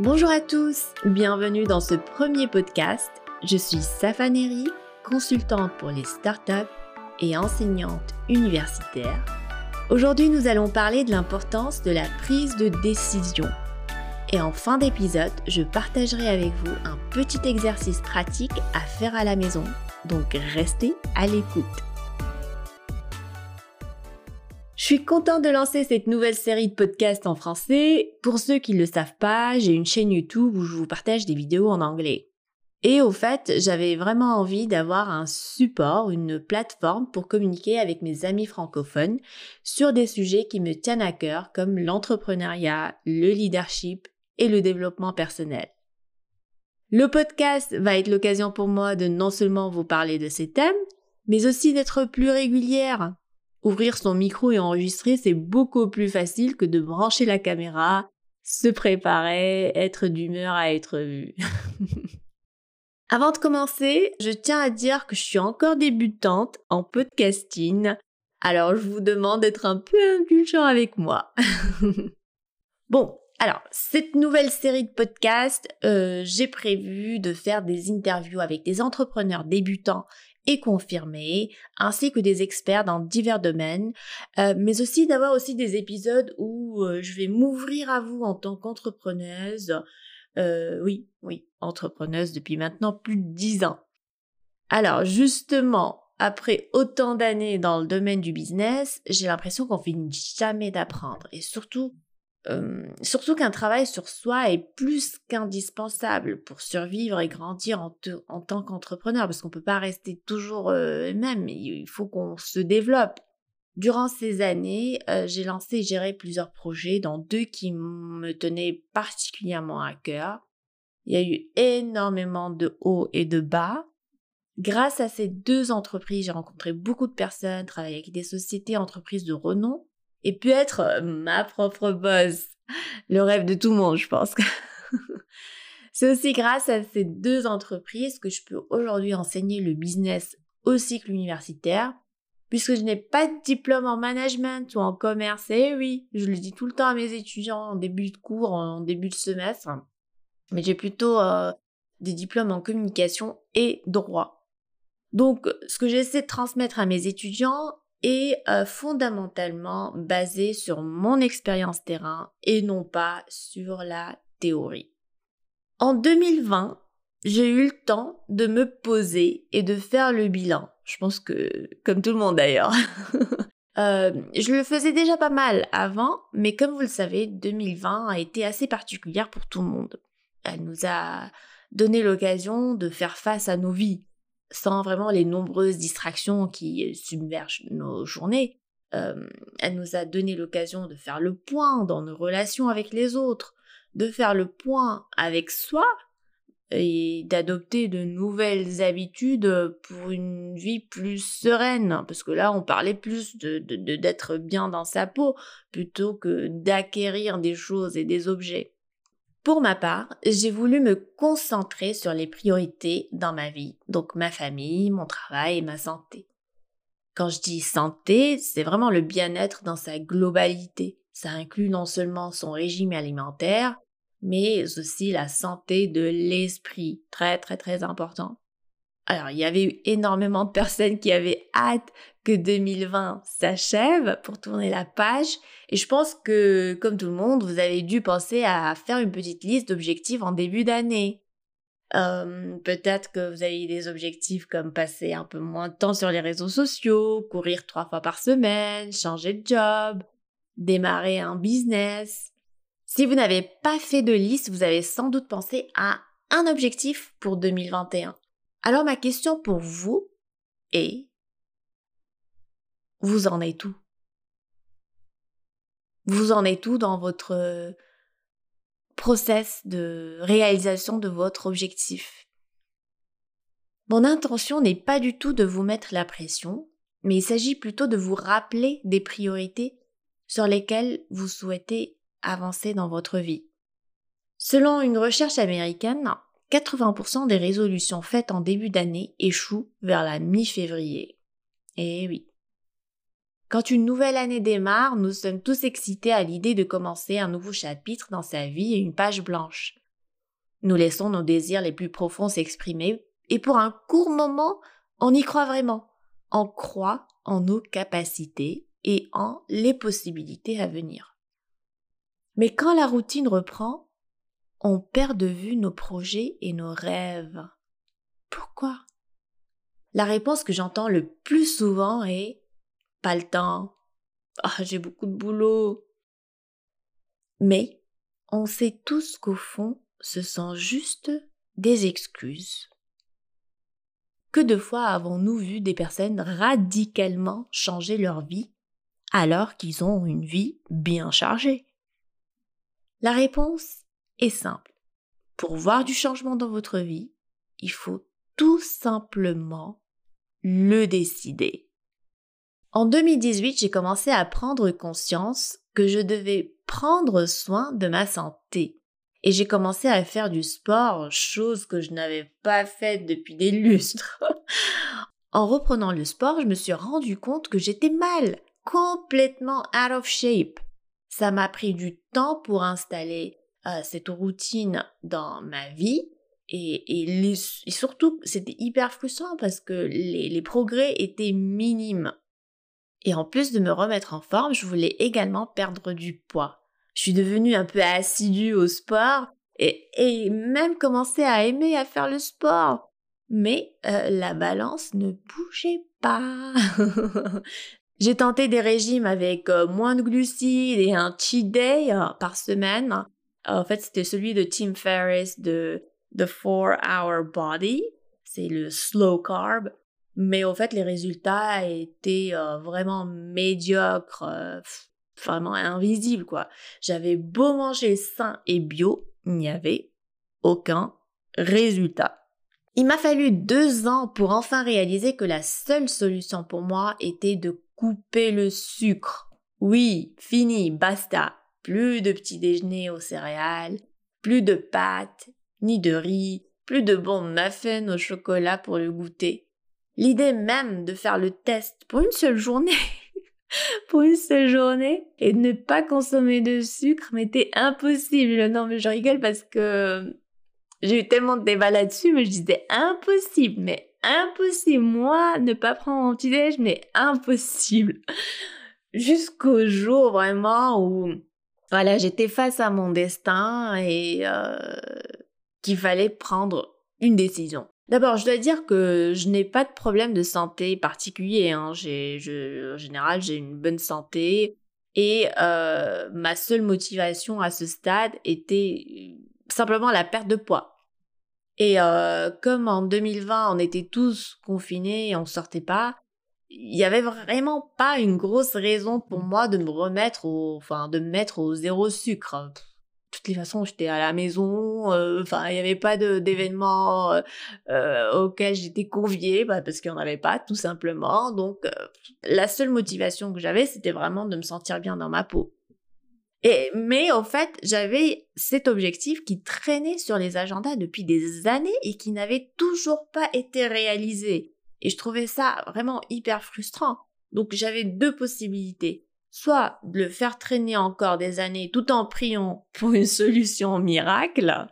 Bonjour à tous, bienvenue dans ce premier podcast. Je suis Safaneri, consultante pour les startups et enseignante universitaire. Aujourd'hui, nous allons parler de l'importance de la prise de décision. Et en fin d'épisode, je partagerai avec vous un petit exercice pratique à faire à la maison. Donc restez à l'écoute. Je suis contente de lancer cette nouvelle série de podcasts en français. Pour ceux qui ne le savent pas, j'ai une chaîne YouTube où je vous partage des vidéos en anglais. Et au fait, j'avais vraiment envie d'avoir un support, une plateforme pour communiquer avec mes amis francophones sur des sujets qui me tiennent à cœur comme l'entrepreneuriat, le leadership et le développement personnel. Le podcast va être l'occasion pour moi de non seulement vous parler de ces thèmes, mais aussi d'être plus régulière Ouvrir son micro et enregistrer, c'est beaucoup plus facile que de brancher la caméra, se préparer, être d'humeur à être vu. Avant de commencer, je tiens à dire que je suis encore débutante en podcasting, alors je vous demande d'être un peu indulgent avec moi. bon, alors, cette nouvelle série de podcasts, euh, j'ai prévu de faire des interviews avec des entrepreneurs débutants et confirmés, ainsi que des experts dans divers domaines, euh, mais aussi d'avoir aussi des épisodes où euh, je vais m'ouvrir à vous en tant qu'entrepreneuse. Euh, oui, oui, entrepreneuse depuis maintenant plus de dix ans. Alors justement, après autant d'années dans le domaine du business, j'ai l'impression qu'on finit jamais d'apprendre et surtout surtout qu'un travail sur soi est plus qu'indispensable pour survivre et grandir en, tant qu'entrepreneur, parce qu'on ne peut pas rester toujours même, il faut qu'on se développe. Durant ces années, j'ai lancé et géré plusieurs projets, dont deux qui me tenaient particulièrement à cœur. Il y a eu énormément de hauts et de bas. Grâce à ces deux entreprises, j'ai rencontré beaucoup de personnes, travaillé avec des sociétés, entreprises de renom, et puis être euh, ma propre boss. Le rêve de tout le monde, je pense. C'est aussi grâce à ces deux entreprises que je peux aujourd'hui enseigner le business au cycle universitaire, puisque je n'ai pas de diplôme en management ou en commerce. Et eh oui, je le dis tout le temps à mes étudiants en début de cours, en début de semestre, mais j'ai plutôt euh, des diplômes en communication et droit. Donc, ce que j'essaie de transmettre à mes étudiants, est euh, fondamentalement basé sur mon expérience terrain et non pas sur la théorie. En 2020, j'ai eu le temps de me poser et de faire le bilan. Je pense que, comme tout le monde d'ailleurs. Euh, je le faisais déjà pas mal avant, mais comme vous le savez, 2020 a été assez particulière pour tout le monde. Elle nous a donné l'occasion de faire face à nos vies, sans vraiment les nombreuses distractions qui submergent nos journées. Euh, elle nous a donné l'occasion de faire le point dans nos relations avec les autres, de faire le point avec soi et d'adopter de nouvelles habitudes pour une vie plus sereine. Parce que là, on parlait plus de, d'être bien dans sa peau plutôt que d'acquérir des choses et des objets. Pour ma part, j'ai voulu me concentrer sur les priorités dans ma vie, donc ma famille, mon travail et ma santé. Quand je dis santé, c'est vraiment le bien-être dans sa globalité. Ça inclut non seulement son régime alimentaire, mais aussi la santé de l'esprit, très très très important. Alors, il y avait eu énormément de personnes qui avaient hâte que 2020 s'achève pour tourner la page. Et je pense que, comme tout le monde, vous avez dû penser à faire une petite liste d'objectifs en début d'année. Euh, peut-être que vous avez des objectifs comme passer un peu moins de temps sur les réseaux sociaux, courir trois fois par semaine, changer de job, démarrer un business. Si vous n'avez pas fait de liste, vous avez sans doute pensé à un objectif pour 2021. Alors ma question pour vous est, vous en êtes où? Vous en êtes où dans votre euh, process de réalisation de votre objectif? Mon intention n'est pas du tout de vous mettre la pression, mais il s'agit plutôt de vous rappeler des priorités sur lesquelles vous souhaitez avancer dans votre vie. Selon une recherche américaine, 80% des résolutions faites en début d'année échouent vers la mi-février. Eh oui. Quand une nouvelle année démarre, nous sommes tous excités à l'idée de commencer un nouveau chapitre dans sa vie et une page blanche. Nous laissons nos désirs les plus profonds s'exprimer et pour un court moment, on y croit vraiment. On croit en nos capacités et en les possibilités à venir. Mais quand la routine reprend, on perd de vue nos projets et nos rêves. Pourquoi? La réponse que j'entends le plus souvent est pas le temps. Ah, j'ai beaucoup de boulot. Mais on sait tous qu'au fond, ce sont juste des excuses. Que de fois avons-nous vu des personnes radicalement changer leur vie alors qu'ils ont une vie bien chargée? La réponse est simple. Pour voir du changement dans votre vie, il faut tout simplement le décider. En 2018, j'ai commencé à prendre conscience que je devais prendre soin de ma santé. Et j'ai commencé à faire du sport, chose que je n'avais pas faite depuis des lustres. en reprenant le sport, je me suis rendu compte que j'étais mal, complètement out of shape. Ça m'a pris du temps pour installer euh, cette routine dans ma vie. Et, et, surtout, c'était hyper frustrant parce que les, les progrès étaient minimes. Et en plus de me remettre en forme, je voulais également perdre du poids je suis devenue un peu assidue au sport et, et même commencé à aimer à faire le sport. Mais euh, la balance ne bougeait pas. J'ai tenté des régimes avec euh, moins de glucides et un cheat day par semaine. En fait, c'était celui de Tim Ferriss de The 4 Hour Body. C'est le slow carb. Mais au fait, les résultats étaient vraiment médiocres vraiment invisible, quoi. J'avais beau manger sain et bio, il n'y avait aucun résultat. Il m'a fallu deux ans pour enfin réaliser que la seule solution pour moi était de couper le sucre. Oui, fini, basta. Plus de petit déjeuner aux céréales, plus de pâtes, ni de riz, plus de bons muffins au chocolat pour le goûter. L'idée même de faire le test pour une seule journée pour une seule journée et de ne pas consommer de sucre m'était impossible. Non, mais je rigole parce que j'ai eu tellement de débats là-dessus, mais je disais impossible, mais impossible. Moi, ne pas prendre mon petit-déj, mais impossible. Jusqu'au jour vraiment où, voilà, j'étais face à mon destin et euh, qu'il fallait prendre une décision. D'abord, je dois dire que je n'ai pas de problème de santé particulier. Hein. en général, j'ai une bonne santé. Et euh, ma seule motivation à ce stade était simplement la perte de poids. Et euh, comme en 2020, on était tous confinés et on sortait pas, il y avait vraiment pas une grosse raison pour moi de me remettre au, enfin, de me mettre au zéro sucre toutes les façons, j'étais à la maison. Euh, enfin, il n'y avait pas d'événement euh, euh, auquel j'étais conviée bah, parce qu'il n'y en avait pas, tout simplement. Donc, la seule motivation que j'avais, c'était vraiment de me sentir bien dans ma peau. Et, mais au fait, j'avais cet objectif qui traînait sur les agendas depuis des années et qui n'avait toujours pas été réalisé. Et je trouvais ça vraiment hyper frustrant. Donc j'avais deux possibilités soit de le faire traîner encore des années tout en priant pour une solution miracle,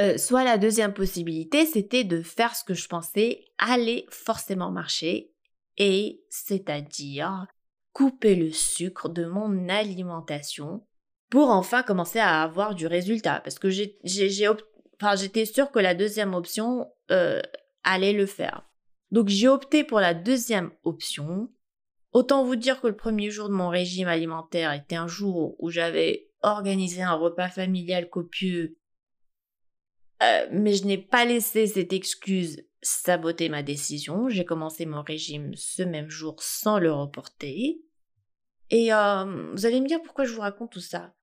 euh, soit la deuxième possibilité, c'était de faire ce que je pensais allait forcément marcher, et c'est-à-dire couper le sucre de mon alimentation pour enfin commencer à avoir du résultat. Parce que j'étais sûre que la deuxième option euh, allait le faire. Donc j'ai opté pour la deuxième option Autant vous dire que le premier jour de mon régime alimentaire était un jour où j'avais organisé un repas familial copieux, euh, mais je n'ai pas laissé cette excuse saboter ma décision. J'ai commencé mon régime ce même jour sans le reporter. Et euh, vous allez me dire pourquoi je vous raconte tout ça.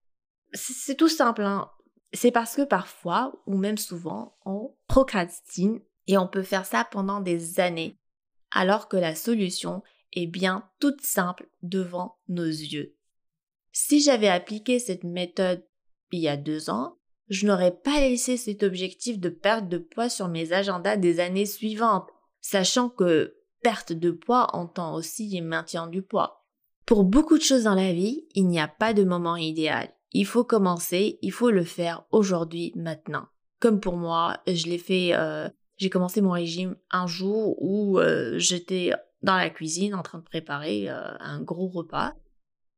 C'est tout simple. Hein. C'est parce que parfois, ou même souvent, on procrastine et on peut faire ça pendant des années, alors que la solution est bien toute simple devant nos yeux. Si j'avais appliqué cette méthode il y a deux ans, je n'aurais pas laissé cet objectif de perte de poids sur mes agendas des années suivantes, sachant que perte de poids entend aussi maintien du poids. Pour beaucoup de choses dans la vie, il n'y a pas de moment idéal. Il faut commencer, il faut le faire aujourd'hui, maintenant. comme pour moi, je l'ai fait, euh, j'ai commencé mon régime un jour où euh, j'étais dans la cuisine en train de préparer euh, un gros repas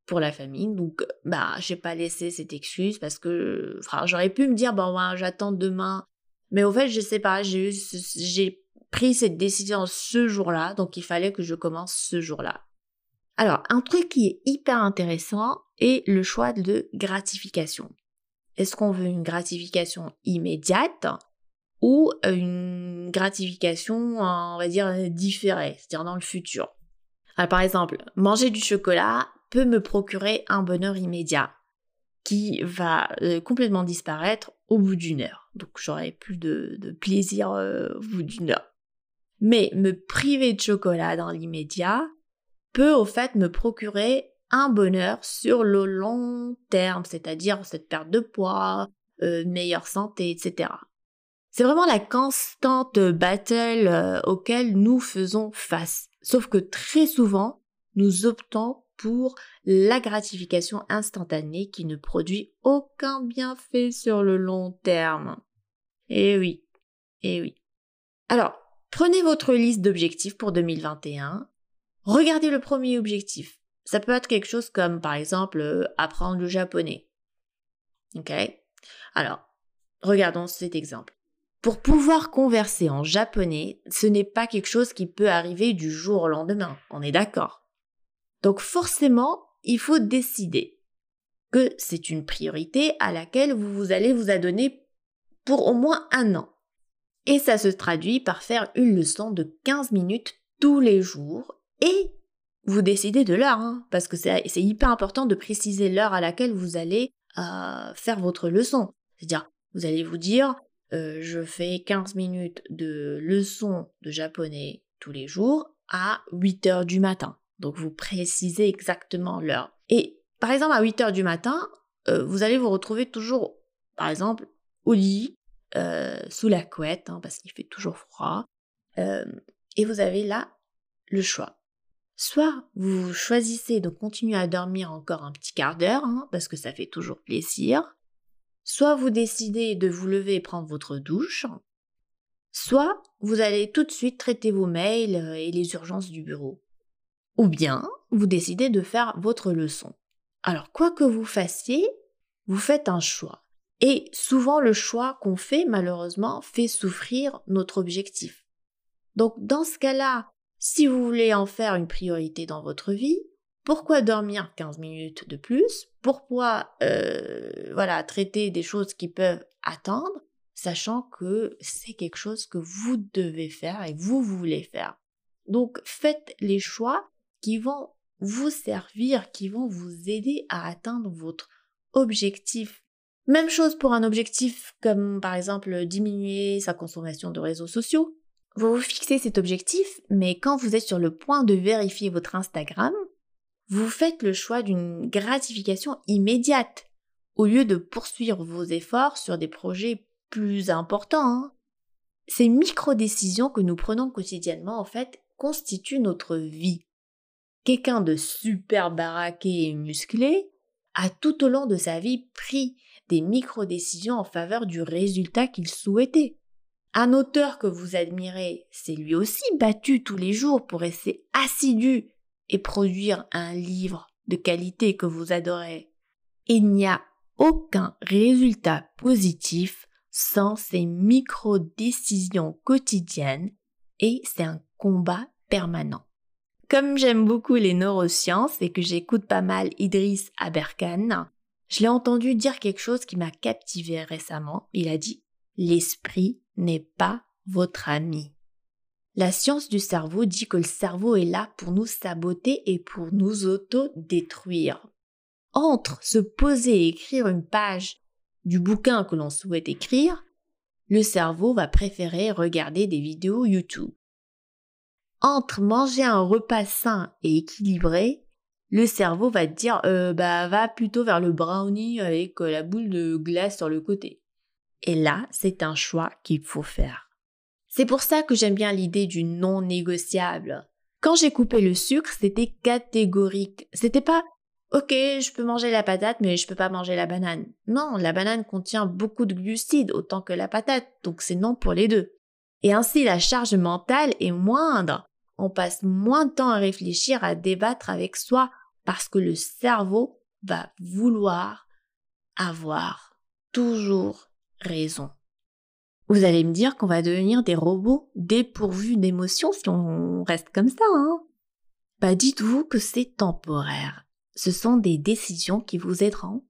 pour la famille. Donc, bah, j'ai pas laissé cette excuse parce que, j'aurais pu me dire, bon, j'attends demain. Mais au fait, je sais pas, j'ai j'ai pris cette décision ce jour-là, donc il fallait que je commence ce jour-là. Alors, un truc qui est hyper intéressant est le choix de gratification. Est-ce qu'on veut une gratification immédiate ou une gratification, on va dire, différée, c'est-à-dire dans le futur Par exemple, manger du chocolat peut me procurer un bonheur immédiat qui va euh, complètement disparaître au bout d'une heure. Donc j'aurai plus de, plaisir euh, au bout d'une heure. Mais me priver de chocolat dans l'immédiat peut au fait me procurer un bonheur sur le long terme, c'est-à-dire cette perte de poids, euh, meilleure santé, etc. C'est vraiment la constante battle euh, auquel nous faisons face. Sauf que très souvent, nous optons pour la gratification instantanée qui ne produit aucun bienfait sur le long terme. Eh oui, eh oui. Alors, prenez votre liste d'objectifs pour 2021. Regardez le premier objectif. Ça peut être quelque chose comme, par exemple, euh, apprendre le japonais. Ok? Alors, regardons cet exemple. Pour pouvoir converser en japonais, ce n'est pas quelque chose qui peut arriver du jour au lendemain, on est d'accord? Donc forcément, il faut décider que c'est une priorité à laquelle vous, allez vous adonner pour au moins un an. Et ça se traduit par faire une leçon de 15 minutes tous les jours et vous décidez de l'heure, hein, parce que c'est hyper important de préciser l'heure à laquelle vous allez euh, faire votre leçon. C'est-à-dire, vous allez vous dire, euh, je fais 15 minutes de leçon de japonais tous les jours à 8 heures du matin. Donc vous précisez exactement l'heure. Et par exemple, à 8 heures du matin, euh, vous allez vous retrouver toujours, par exemple, au lit, sous la couette, hein, parce qu'il fait toujours froid. et vous avez là le choix. Soit vous choisissez de continuer à dormir encore un petit quart d'heure, hein, parce que ça fait toujours plaisir. Soit vous décidez de vous lever et prendre votre douche. Soit vous allez tout de suite traiter vos mails euh, et les urgences du bureau. Ou bien vous décidez de faire votre leçon. Alors quoi que vous fassiez, vous faites un choix. Et souvent le choix qu'on fait malheureusement fait souffrir notre objectif. Donc dans ce cas-là, si vous voulez en faire une priorité dans votre vie, pourquoi dormir 15 minutes de plus Pourquoi euh, voilà, traiter des choses qui peuvent attendre, sachant que c'est quelque chose que vous devez faire et vous voulez faire. Donc faites les choix qui vont vous servir, qui vont vous aider à atteindre votre objectif. Même chose pour un objectif comme par exemple diminuer sa consommation de réseaux sociaux. Vous vous fixez cet objectif, mais quand vous êtes sur le point de vérifier votre Instagram, vous faites le choix d'une gratification immédiate au lieu de poursuivre vos efforts sur des projets plus importants. Hein. Ces micro-décisions que nous prenons quotidiennement, en fait, constituent notre vie. Quelqu'un de super baraqué et musclé a tout au long de sa vie pris des micro-décisions en faveur du résultat qu'il souhaitait. Un auteur que vous admirez s'est lui aussi battu tous les jours pour rester assidu et produire un livre de qualité que vous adorez. Il n'y a aucun résultat positif sans ces micro-décisions quotidiennes et c'est un combat permanent. Comme j'aime beaucoup les neurosciences et que j'écoute pas mal Idriss Aberkan, je l'ai entendu dire quelque chose qui m'a captivé récemment. Il a dit L'esprit n'est pas votre ami. La science du cerveau dit que le cerveau est là pour nous saboter et pour nous auto-détruire. Entre se poser et écrire une page du bouquin que l'on souhaite écrire, le cerveau va préférer regarder des vidéos YouTube. Entre manger un repas sain et équilibré, le cerveau va dire euh, bah va plutôt vers le brownie avec euh, la boule de glace sur le côté. Et là, c'est un choix qu'il faut faire. C'est pour ça que j'aime bien l'idée du non négociable. Quand j'ai coupé le sucre, c'était catégorique. C'était pas Ok, je peux manger la patate, mais je peux pas manger la banane. Non, la banane contient beaucoup de glucides, autant que la patate, donc c'est non pour les deux. Et ainsi, la charge mentale est moindre. On passe moins de temps à réfléchir, à débattre avec soi, parce que le cerveau va vouloir avoir toujours raison. Vous allez me dire qu'on va devenir des robots dépourvus d'émotions si on reste comme ça, hein Bah dites-vous que c'est temporaire. Ce sont des décisions qui vous aideront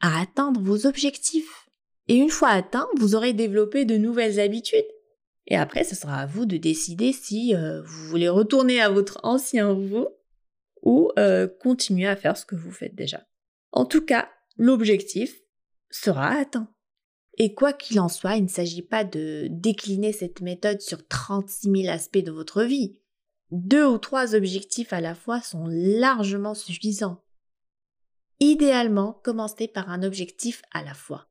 à atteindre vos objectifs. Et une fois atteints, vous aurez développé de nouvelles habitudes. Et après, ce sera à vous de décider si euh, vous voulez retourner à votre ancien vous ou euh, continuer à faire ce que vous faites déjà. En tout cas, l'objectif sera atteint. Et quoi qu'il en soit, il ne s'agit pas de décliner cette méthode sur 36 000 aspects de votre vie. Deux ou trois objectifs à la fois sont largement suffisants. Idéalement, commencez par un objectif à la fois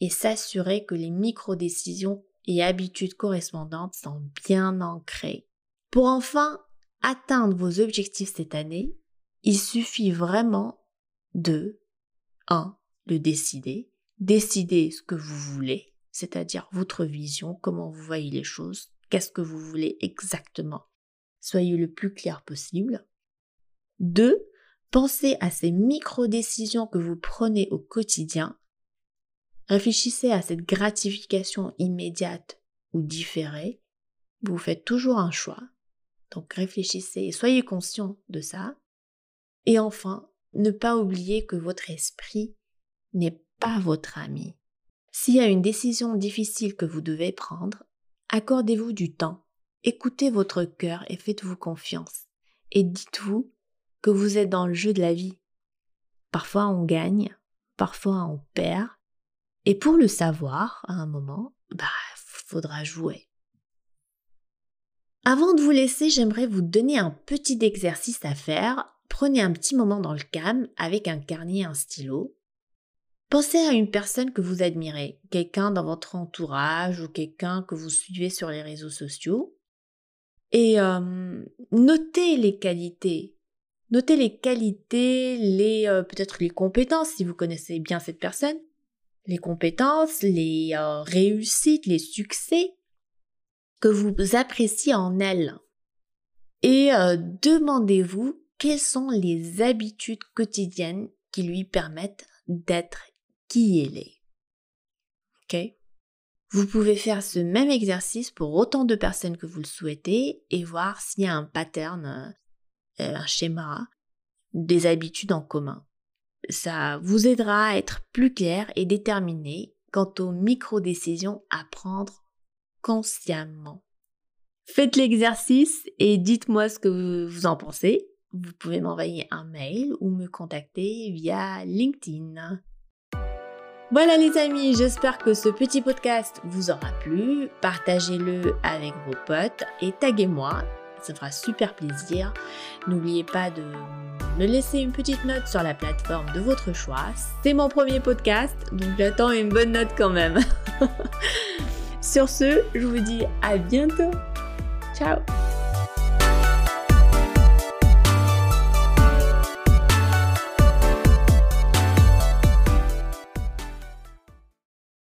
et s'assurer que les micro-décisions et habitudes correspondantes sont bien ancrées. Pour enfin atteindre vos objectifs cette année, il suffit vraiment de 1. Le décider, décider ce que vous voulez, c'est-à-dire votre vision, comment vous voyez les choses, qu'est-ce que vous voulez exactement. Soyez le plus clair possible. 2. Pensez à ces micro-décisions que vous prenez au quotidien. Réfléchissez à cette gratification immédiate ou différée. Vous faites toujours un choix. Donc réfléchissez et soyez conscient de ça. Et enfin, ne pas oublier que votre esprit n'est pas votre ami. S'il y a une décision difficile que vous devez prendre, accordez-vous du temps, écoutez votre cœur et faites-vous confiance. Et dites-vous que vous êtes dans le jeu de la vie. Parfois on gagne, parfois on perd. Et pour le savoir, à un moment, bah, faudra jouer. Avant de vous laisser, j'aimerais vous donner un petit exercice à faire. Prenez un petit moment dans le calme avec un carnet et un stylo. Pensez à une personne que vous admirez, quelqu'un dans votre entourage ou quelqu'un que vous suivez sur les réseaux sociaux. Et notez les qualités. Notez les qualités, les peut-être les compétences si vous connaissez bien cette personne. Les compétences, les réussites, les succès que vous appréciez en elle. Et demandez-vous quelles sont les habitudes quotidiennes qui lui permettent d'être qui elle est. Ok? Vous pouvez faire ce même exercice pour autant de personnes que vous le souhaitez et voir s'il y a un pattern, euh, un schéma, des habitudes en commun. Ça vous aidera à être plus clair et déterminé quant aux micro-décisions à prendre consciemment. Faites l'exercice et dites-moi ce que vous en pensez. Vous pouvez m'envoyer un mail ou me contacter via LinkedIn. Voilà les amis, j'espère que ce petit podcast vous aura plu. Partagez-le avec vos potes et taguez-moi, ça fera super plaisir. N'oubliez pas de me laisser une petite note sur la plateforme de votre choix. C'est mon premier podcast, donc j'attends une bonne note quand même. sur ce, je vous dis à bientôt. Ciao